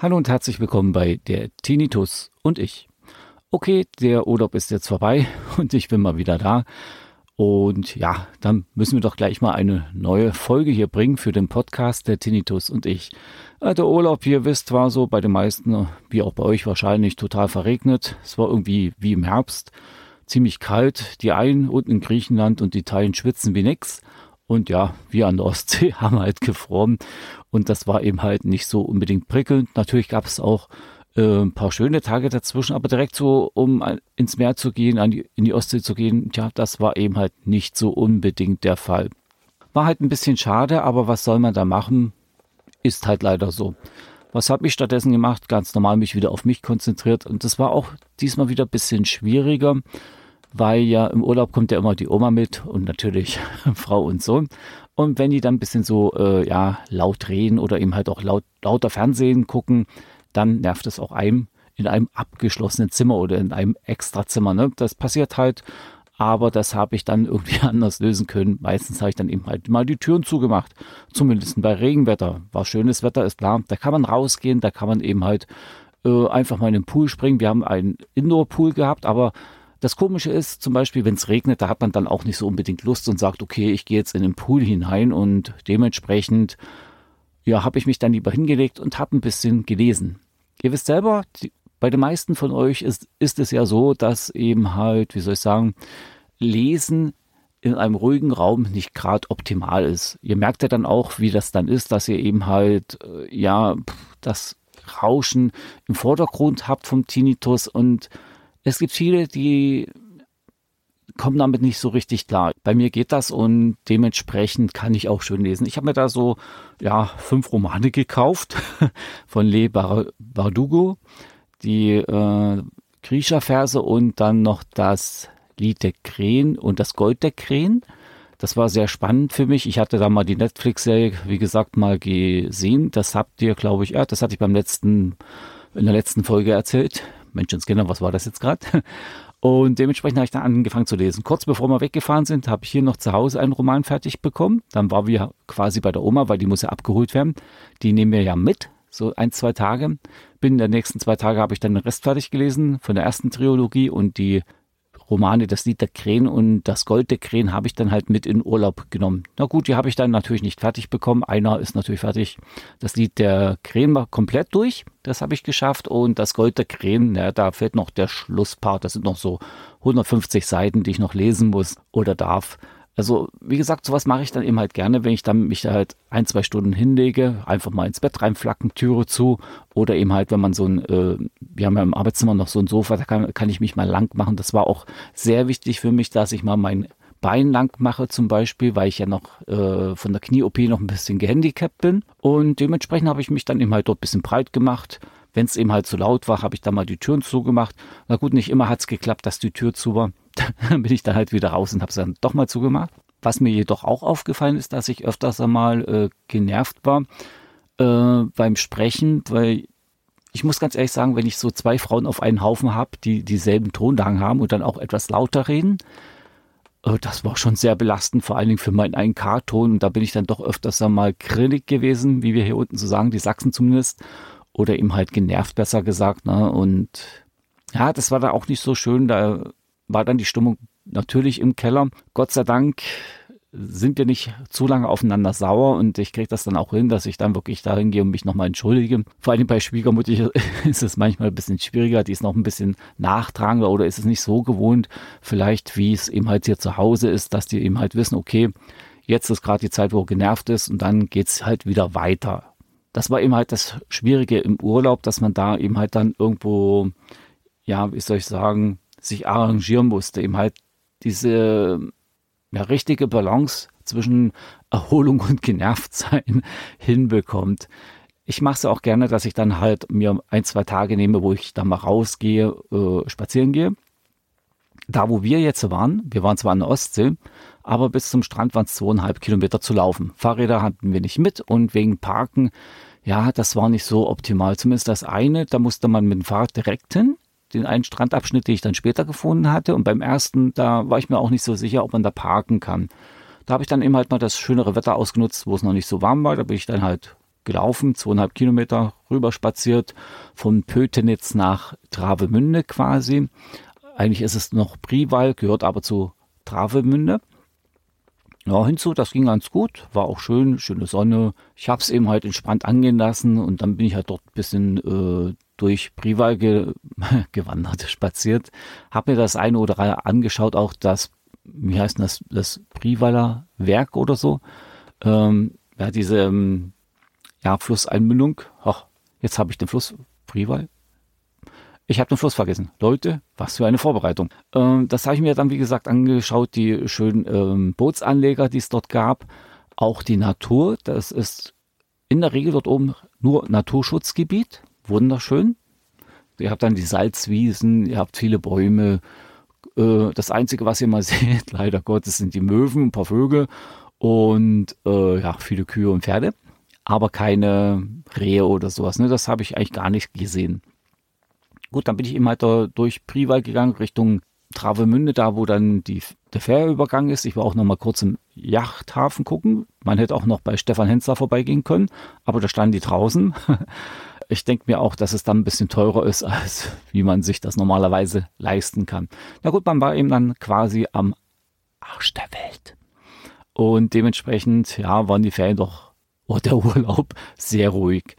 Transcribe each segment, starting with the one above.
Hallo und herzlich willkommen bei der Tinnitus und ich. Okay, der Urlaub ist jetzt vorbei und ich bin mal wieder da. Und ja, dann müssen wir doch gleich mal eine neue Folge hier bringen für den Podcast der Tinnitus und ich. Der Urlaub, wie ihr wisst, war so bei den meisten, wie auch bei euch wahrscheinlich, total verregnet. Es war irgendwie wie im Herbst, ziemlich kalt. Die einen unten in Griechenland und die Teilen schwitzen wie nix. Und ja, wir an der Ostsee haben halt gefroren. Und das war eben halt nicht so unbedingt prickelnd. Natürlich gab es auch äh, ein paar schöne Tage dazwischen, aber direkt so, um ins Meer zu gehen, die, in die Ostsee zu gehen, ja, das war eben halt nicht so unbedingt der Fall. War halt ein bisschen schade, aber was soll man da machen? Ist halt leider so. Was habe ich stattdessen gemacht? Ganz normal mich wieder auf mich konzentriert. Und das war auch diesmal wieder ein bisschen schwieriger weil ja im Urlaub kommt ja immer die Oma mit und natürlich Frau und Sohn. Und wenn die dann ein bisschen so äh, ja, laut reden oder eben halt auch laut, lauter Fernsehen gucken, dann nervt es auch einem in einem abgeschlossenen Zimmer oder in einem Extrazimmer. Ne? Das passiert halt, aber das habe ich dann irgendwie anders lösen können. Meistens habe ich dann eben halt mal die Türen zugemacht. Zumindest bei Regenwetter. War schönes Wetter, ist klar. Da kann man rausgehen, da kann man eben halt äh, einfach mal in den Pool springen. Wir haben einen Indoor-Pool gehabt, aber das Komische ist zum Beispiel, wenn es regnet, da hat man dann auch nicht so unbedingt Lust und sagt, okay, ich gehe jetzt in den Pool hinein und dementsprechend, ja, habe ich mich dann lieber hingelegt und habe ein bisschen gelesen. Ihr wisst selber, die, bei den meisten von euch ist, ist es ja so, dass eben halt, wie soll ich sagen, Lesen in einem ruhigen Raum nicht gerade optimal ist. Ihr merkt ja dann auch, wie das dann ist, dass ihr eben halt, äh, ja, das Rauschen im Vordergrund habt vom Tinnitus und es gibt viele, die kommen damit nicht so richtig klar. Bei mir geht das und dementsprechend kann ich auch schön lesen. Ich habe mir da so ja fünf Romane gekauft von Le Bardugo, die äh, Griecher-Verse und dann noch das Lied der Krähen und das Gold der Krähen. Das war sehr spannend für mich. Ich hatte da mal die Netflix-Serie, wie gesagt, mal gesehen. Das habt ihr, glaube ich, ja, das hatte ich beim letzten, in der letzten Folge erzählt. Menschenskinder, was war das jetzt gerade? Und dementsprechend habe ich dann angefangen zu lesen. Kurz bevor wir weggefahren sind, habe ich hier noch zu Hause einen Roman fertig bekommen. Dann waren wir quasi bei der Oma, weil die muss ja abgeholt werden. Die nehmen wir ja mit, so ein, zwei Tage. Binnen der nächsten zwei Tage habe ich dann den Rest fertig gelesen von der ersten Trilogie und die Romane, das Lied der Krähen und das Gold der Krähen habe ich dann halt mit in Urlaub genommen. Na gut, die habe ich dann natürlich nicht fertig bekommen. Einer ist natürlich fertig. Das Lied der Krähen war komplett durch. Das habe ich geschafft. Und das Gold der Krähen, na, da fehlt noch der Schlusspart. Das sind noch so 150 Seiten, die ich noch lesen muss oder darf. Also, wie gesagt, sowas mache ich dann eben halt gerne, wenn ich dann mich halt ein, zwei Stunden hinlege, einfach mal ins Bett reinflacken, Türe zu oder eben halt, wenn man so ein, äh, wir haben ja im Arbeitszimmer noch so ein Sofa, da kann, kann ich mich mal lang machen. Das war auch sehr wichtig für mich, dass ich mal mein Bein lang mache zum Beispiel, weil ich ja noch äh, von der Knie-OP noch ein bisschen gehandicapt bin. Und dementsprechend habe ich mich dann eben halt dort ein bisschen breit gemacht. Wenn es eben halt zu laut war, habe ich dann mal die Türen zugemacht. Na gut, nicht immer hat es geklappt, dass die Tür zu war. dann bin ich da halt wieder raus und habe es dann doch mal zugemacht. Was mir jedoch auch aufgefallen ist, dass ich öfters einmal äh, genervt war äh, beim Sprechen, weil ich muss ganz ehrlich sagen, wenn ich so zwei Frauen auf einen Haufen habe, die dieselben Tonlagen haben und dann auch etwas lauter reden, äh, das war schon sehr belastend, vor allen Dingen für meinen 1K-Ton. Und da bin ich dann doch öfters einmal grillig gewesen, wie wir hier unten so sagen, die Sachsen zumindest. Oder eben halt genervt, besser gesagt. Ne? Und ja, das war da auch nicht so schön. Da war dann die Stimmung natürlich im Keller. Gott sei Dank sind wir nicht zu lange aufeinander sauer und ich kriege das dann auch hin, dass ich dann wirklich dahin gehe und mich nochmal entschuldige. Vor allem bei Schwiegermutter ist es manchmal ein bisschen schwieriger, die ist noch ein bisschen nachtragender oder ist es nicht so gewohnt, vielleicht wie es eben halt hier zu Hause ist, dass die eben halt wissen, okay, jetzt ist gerade die Zeit, wo er genervt ist und dann geht es halt wieder weiter. Das war eben halt das Schwierige im Urlaub, dass man da eben halt dann irgendwo, ja, wie soll ich sagen, sich arrangieren musste, eben halt diese ja, richtige Balance zwischen Erholung und Genervtsein hinbekommt. Ich mache es auch gerne, dass ich dann halt mir ein, zwei Tage nehme, wo ich dann mal rausgehe, äh, spazieren gehe. Da, wo wir jetzt waren, wir waren zwar an der Ostsee, aber bis zum Strand waren es zweieinhalb Kilometer zu laufen. Fahrräder hatten wir nicht mit und wegen Parken, ja, das war nicht so optimal. Zumindest das eine, da musste man mit dem Fahrrad direkt hin den einen Strandabschnitt, den ich dann später gefunden hatte. Und beim ersten, da war ich mir auch nicht so sicher, ob man da parken kann. Da habe ich dann eben halt mal das schönere Wetter ausgenutzt, wo es noch nicht so warm war. Da bin ich dann halt gelaufen, zweieinhalb Kilometer rüber spaziert, von Pötenitz nach Travemünde quasi. Eigentlich ist es noch Priwal, gehört aber zu Travemünde. Ja, hinzu, das ging ganz gut, war auch schön, schöne Sonne. Ich habe es eben halt entspannt angehen lassen und dann bin ich halt dort ein bisschen äh, durch Prival ge gewandert, spaziert. Habe mir das eine oder andere angeschaut, auch das, wie heißt das, das Privaler Werk oder so. Ähm, ja, diese ähm, ja, Flusseinmündung. Ach, jetzt habe ich den Fluss Prival. Ich habe den Fluss vergessen. Leute, was für eine Vorbereitung. Ähm, das habe ich mir dann, wie gesagt, angeschaut, die schönen ähm, Bootsanleger, die es dort gab. Auch die Natur, das ist in der Regel dort oben nur Naturschutzgebiet. Wunderschön. Ihr habt dann die Salzwiesen, ihr habt viele Bäume. Äh, das Einzige, was ihr mal seht, leider Gottes, sind die Möwen, ein paar Vögel und äh, ja, viele Kühe und Pferde. Aber keine Rehe oder sowas. Ne? Das habe ich eigentlich gar nicht gesehen. Gut, dann bin ich eben halt da durch Priwald gegangen, Richtung Travemünde, da wo dann die, der Fährübergang ist. Ich war auch noch mal kurz im Yachthafen gucken. Man hätte auch noch bei Stefan Hensler vorbeigehen können, aber da standen die draußen. Ich denke mir auch, dass es dann ein bisschen teurer ist, als wie man sich das normalerweise leisten kann. Na gut, man war eben dann quasi am Arsch der Welt. Und dementsprechend, ja, waren die Ferien doch, oder der Urlaub sehr ruhig.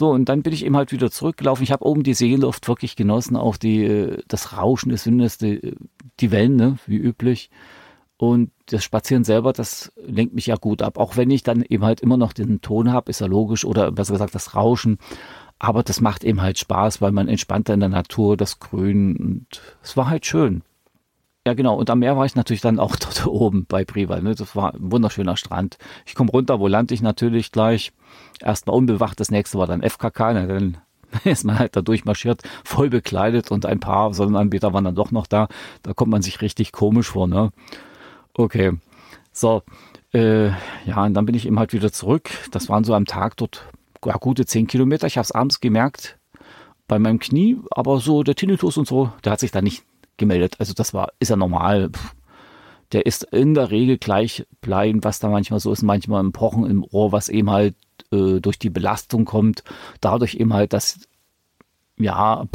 So, und dann bin ich eben halt wieder zurückgelaufen. Ich habe oben die Seeluft wirklich genossen, auch die, äh, das Rauschen des Windes, die, die Wellen, ne, wie üblich. Und das Spazieren selber, das lenkt mich ja gut ab. Auch wenn ich dann eben halt immer noch den Ton habe, ist ja logisch, oder besser gesagt das Rauschen. Aber das macht eben halt Spaß, weil man entspannter in der Natur, das Grün und es war halt schön. Ja, genau. Und am Meer war ich natürlich dann auch dort oben bei Prival. Ne? Das war ein wunderschöner Strand. Ich komme runter, wo lande ich natürlich gleich? Erstmal unbewacht, das nächste war dann FKK. Ne? Dann ist man halt da durchmarschiert, voll bekleidet und ein paar Sonnenanbieter waren dann doch noch da. Da kommt man sich richtig komisch vor. Ne? Okay. So. Äh, ja, und dann bin ich eben halt wieder zurück. Das waren so am Tag dort ja, gute zehn Kilometer. Ich habe es abends gemerkt bei meinem Knie, aber so der Tinnitus und so, der hat sich da nicht gemeldet. Also das war, ist ja normal. Der ist in der Regel gleich bleiben, was da manchmal so ist, manchmal ein Pochen im Ohr, was eben halt äh, durch die Belastung kommt, dadurch eben halt, dass ja,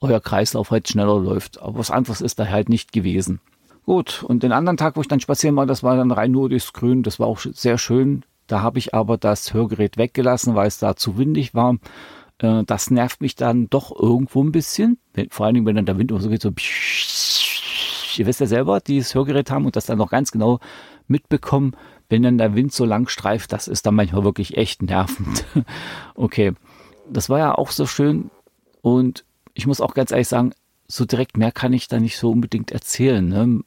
euer Kreislauf halt schneller läuft. Aber was anderes ist da halt nicht gewesen. Gut, und den anderen Tag, wo ich dann spazieren war, das war dann rein nur durchs Grün, das war auch sehr schön. Da habe ich aber das Hörgerät weggelassen, weil es da zu windig war. Äh, das nervt mich dann doch irgendwo ein bisschen. Vor allen Dingen, wenn dann der Wind immer so geht, so. Ihr wisst ja selber, die das Hörgerät haben und das dann noch ganz genau mitbekommen, wenn dann der Wind so lang streift, das ist dann manchmal wirklich echt nervend. okay, das war ja auch so schön und ich muss auch ganz ehrlich sagen, so direkt mehr kann ich da nicht so unbedingt erzählen. Ne?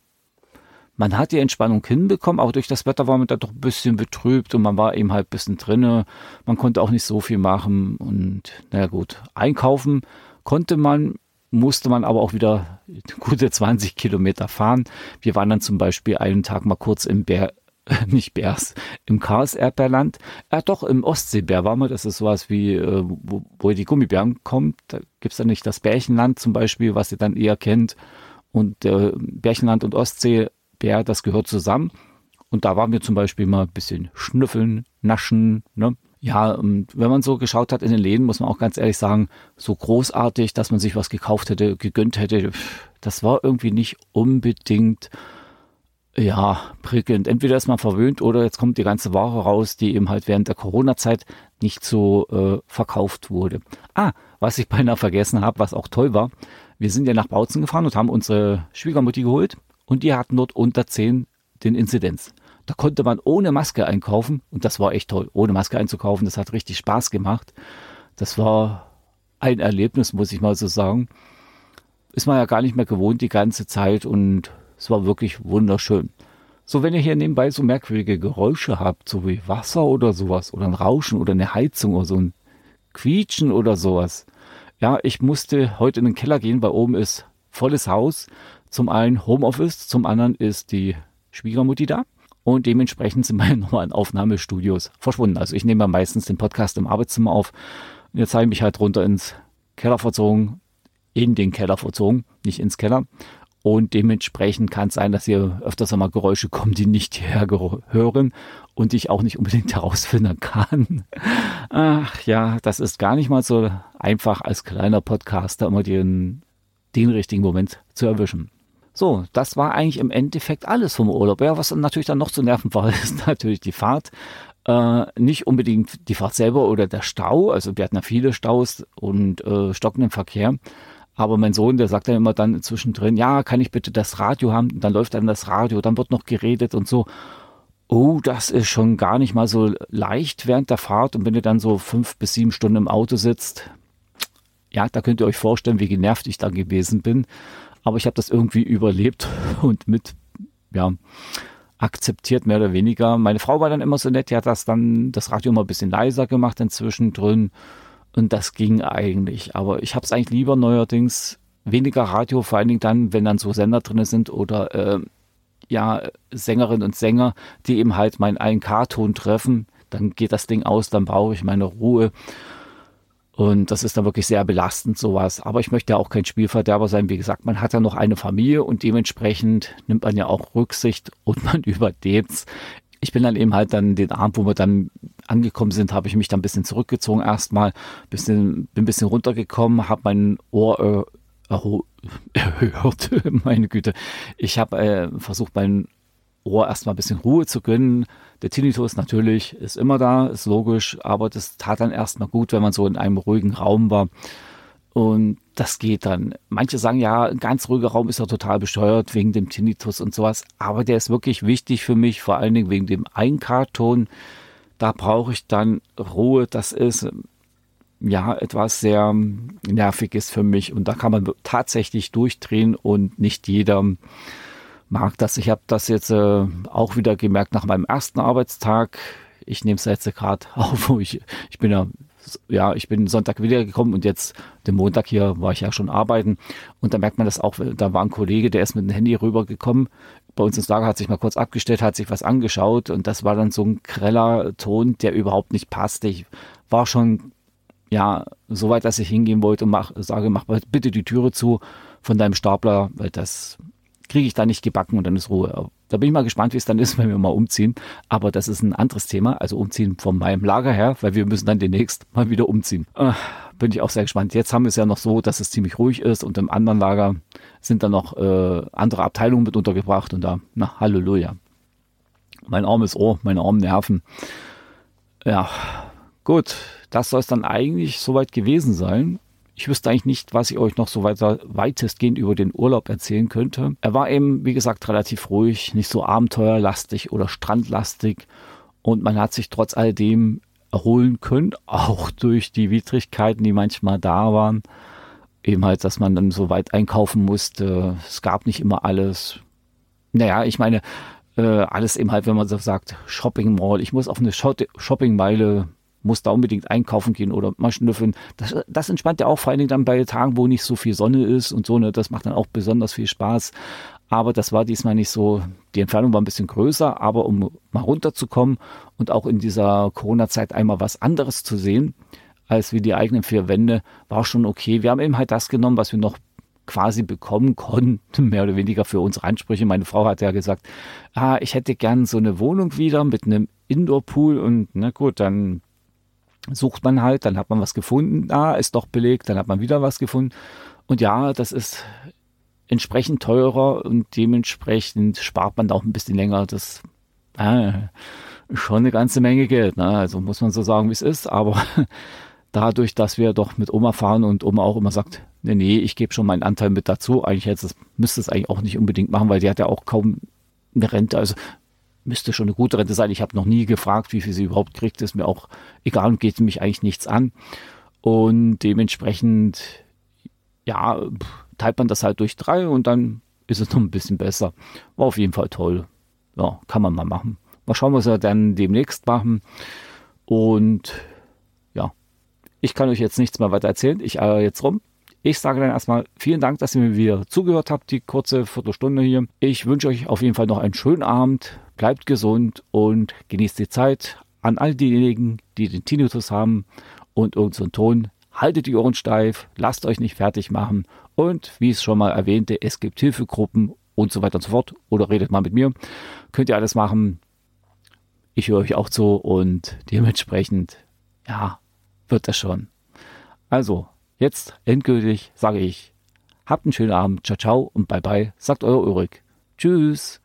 man hat die Entspannung hinbekommen, aber durch das Wetter war man da doch ein bisschen betrübt und man war eben halt ein bisschen drinne. Man konnte auch nicht so viel machen und naja gut, einkaufen konnte man, musste man aber auch wieder gute 20 Kilometer fahren. Wir waren dann zum Beispiel einen Tag mal kurz im Bär, nicht Bärs, im Chaos-Erdbeerland. Ja, doch, im Ostseebär waren wir. Das ist sowas wie, äh, wo, wo die Gummibären kommt. Da gibt es dann nicht das Bärchenland zum Beispiel, was ihr dann eher kennt. Und äh, Bärchenland und Ostsee Bär, das gehört zusammen. Und da waren wir zum Beispiel mal ein bisschen schnüffeln, naschen, ne? Ja, und wenn man so geschaut hat in den Läden, muss man auch ganz ehrlich sagen, so großartig, dass man sich was gekauft hätte, gegönnt hätte, das war irgendwie nicht unbedingt, ja, prickelnd. Entweder ist man verwöhnt oder jetzt kommt die ganze Ware raus, die eben halt während der Corona-Zeit nicht so äh, verkauft wurde. Ah, was ich beinahe vergessen habe, was auch toll war, wir sind ja nach Bautzen gefahren und haben unsere Schwiegermutti geholt und die hatten dort unter 10 den Inzidenz. Da konnte man ohne Maske einkaufen und das war echt toll, ohne Maske einzukaufen. Das hat richtig Spaß gemacht. Das war ein Erlebnis, muss ich mal so sagen. ist man ja gar nicht mehr gewohnt die ganze Zeit und es war wirklich wunderschön. So, wenn ihr hier nebenbei so merkwürdige Geräusche habt, so wie Wasser oder sowas oder ein Rauschen oder eine Heizung oder so ein Quietschen oder sowas. Ja, ich musste heute in den Keller gehen, weil oben ist volles Haus. Zum einen Homeoffice, zum anderen ist die Schwiegermutti da und dementsprechend sind meine normalen Aufnahmestudios verschwunden. Also ich nehme meistens den Podcast im Arbeitszimmer auf. Und jetzt habe ich mich halt runter ins Keller verzogen, in den Keller verzogen, nicht ins Keller. Und dementsprechend kann es sein, dass hier öfters einmal Geräusche kommen, die nicht hierher hören und ich auch nicht unbedingt herausfinden kann. Ach ja, das ist gar nicht mal so einfach als kleiner Podcaster immer den, den richtigen Moment zu erwischen. So, das war eigentlich im Endeffekt alles vom Urlaub. Ja, was natürlich dann noch zu nerven war, ist natürlich die Fahrt. Äh, nicht unbedingt die Fahrt selber oder der Stau. Also wir hatten ja viele Staus und äh, stockenden Verkehr. Aber mein Sohn, der sagt dann immer dann zwischendrin, ja, kann ich bitte das Radio haben? dann läuft dann das Radio, dann wird noch geredet und so. Oh, das ist schon gar nicht mal so leicht während der Fahrt. Und wenn ihr dann so fünf bis sieben Stunden im Auto sitzt, ja, da könnt ihr euch vorstellen, wie genervt ich da gewesen bin. Aber ich habe das irgendwie überlebt und mit, ja, akzeptiert, mehr oder weniger. Meine Frau war dann immer so nett, die hat das dann, das Radio immer ein bisschen leiser gemacht inzwischen drin. Und das ging eigentlich. Aber ich habe es eigentlich lieber neuerdings weniger Radio, vor allen Dingen dann, wenn dann so Sender drin sind oder äh, ja, Sängerinnen und Sänger, die eben halt meinen 1K-Ton treffen. Dann geht das Ding aus, dann brauche ich meine Ruhe. Und das ist dann wirklich sehr belastend, sowas. Aber ich möchte ja auch kein Spielverderber sein. Wie gesagt, man hat ja noch eine Familie und dementsprechend nimmt man ja auch Rücksicht und man überlebt ich bin dann eben halt dann den Abend, wo wir dann angekommen sind, habe ich mich dann ein bisschen zurückgezogen erstmal, bisschen, bin ein bisschen runtergekommen, habe mein Ohr äh, erhört, meine Güte. Ich habe äh, versucht, mein Ohr erstmal ein bisschen Ruhe zu gönnen. Der Tinnitus natürlich ist immer da, ist logisch, aber das tat dann erstmal gut, wenn man so in einem ruhigen Raum war. Und das geht dann. Manche sagen, ja, ein ganz ruhiger Raum ist ja total besteuert wegen dem Tinnitus und sowas. Aber der ist wirklich wichtig für mich, vor allen Dingen wegen dem Einkarton. Da brauche ich dann Ruhe. Das ist ja etwas sehr nerviges für mich. Und da kann man tatsächlich durchdrehen und nicht jeder mag das. Ich habe das jetzt äh, auch wieder gemerkt nach meinem ersten Arbeitstag. Ich nehme es jetzt gerade auf, wo ich, ich bin ja ja, ich bin Sonntag wiedergekommen und jetzt den Montag hier war ich ja schon arbeiten. Und da merkt man das auch, da war ein Kollege, der ist mit dem Handy rübergekommen. Bei uns ins Lager hat sich mal kurz abgestellt, hat sich was angeschaut und das war dann so ein greller Ton, der überhaupt nicht passte. Ich war schon, ja, so weit, dass ich hingehen wollte und mach, sage, mach bitte die Türe zu von deinem Stapler, weil das kriege ich da nicht gebacken und dann ist Ruhe. Da bin ich mal gespannt, wie es dann ist, wenn wir mal umziehen. Aber das ist ein anderes Thema, also umziehen von meinem Lager her, weil wir müssen dann demnächst mal wieder umziehen. Äh, bin ich auch sehr gespannt. Jetzt haben wir es ja noch so, dass es ziemlich ruhig ist und im anderen Lager sind dann noch äh, andere Abteilungen mit untergebracht und da, na, Halleluja. Mein armes Ohr, meine armen Nerven. Ja, gut, das soll es dann eigentlich soweit gewesen sein. Ich wüsste eigentlich nicht, was ich euch noch so weiter weitestgehend über den Urlaub erzählen könnte. Er war eben, wie gesagt, relativ ruhig, nicht so abenteuerlastig oder strandlastig und man hat sich trotz alledem erholen können, auch durch die Widrigkeiten, die manchmal da waren. Eben halt, dass man dann so weit einkaufen musste. Es gab nicht immer alles. Naja, ich meine, äh, alles eben halt, wenn man so sagt, Shopping Mall. Ich muss auf eine Shoppingmeile muss da unbedingt einkaufen gehen oder mal schnüffeln. Das, das entspannt ja auch vor allen Dingen dann bei Tagen, wo nicht so viel Sonne ist und so. Ne, das macht dann auch besonders viel Spaß. Aber das war diesmal nicht so. Die Entfernung war ein bisschen größer, aber um mal runterzukommen und auch in dieser Corona-Zeit einmal was anderes zu sehen, als wie die eigenen vier Wände, war schon okay. Wir haben eben halt das genommen, was wir noch quasi bekommen konnten, mehr oder weniger für unsere Ansprüche. Meine Frau hat ja gesagt, ah, ich hätte gern so eine Wohnung wieder mit einem Indoor-Pool und na gut, dann sucht man halt, dann hat man was gefunden, ah, ist doch belegt, dann hat man wieder was gefunden. Und ja, das ist entsprechend teurer und dementsprechend spart man da auch ein bisschen länger. Das äh, schon eine ganze Menge Geld. Ne? Also muss man so sagen, wie es ist. Aber dadurch, dass wir doch mit Oma fahren und Oma auch immer sagt, nee, nee, ich gebe schon meinen Anteil mit dazu. Eigentlich hätte es, müsste es eigentlich auch nicht unbedingt machen, weil die hat ja auch kaum eine Rente. Also müsste schon eine gute Rente sein. Ich habe noch nie gefragt, wie viel sie überhaupt kriegt. Ist mir auch egal und geht mich eigentlich nichts an. Und dementsprechend, ja, teilt man das halt durch drei und dann ist es noch ein bisschen besser. War auf jeden Fall toll. Ja, kann man mal machen. Mal schauen, was wir dann demnächst machen. Und ja, ich kann euch jetzt nichts mehr weiter erzählen. Ich eier jetzt rum. Ich sage dann erstmal vielen Dank, dass ihr mir wieder zugehört habt, die kurze Viertelstunde hier. Ich wünsche euch auf jeden Fall noch einen schönen Abend. Bleibt gesund und genießt die Zeit. An all diejenigen, die den Tinnitus haben und irgendeinen Ton, haltet die Ohren steif, lasst euch nicht fertig machen und wie ich es schon mal erwähnte, es gibt Hilfegruppen und so weiter und so fort oder redet mal mit mir. Könnt ihr alles machen. Ich höre euch auch zu und dementsprechend, ja, wird das schon. Also, jetzt endgültig sage ich, habt einen schönen Abend, ciao, ciao und bye bye, sagt euer Ulrich. Tschüss.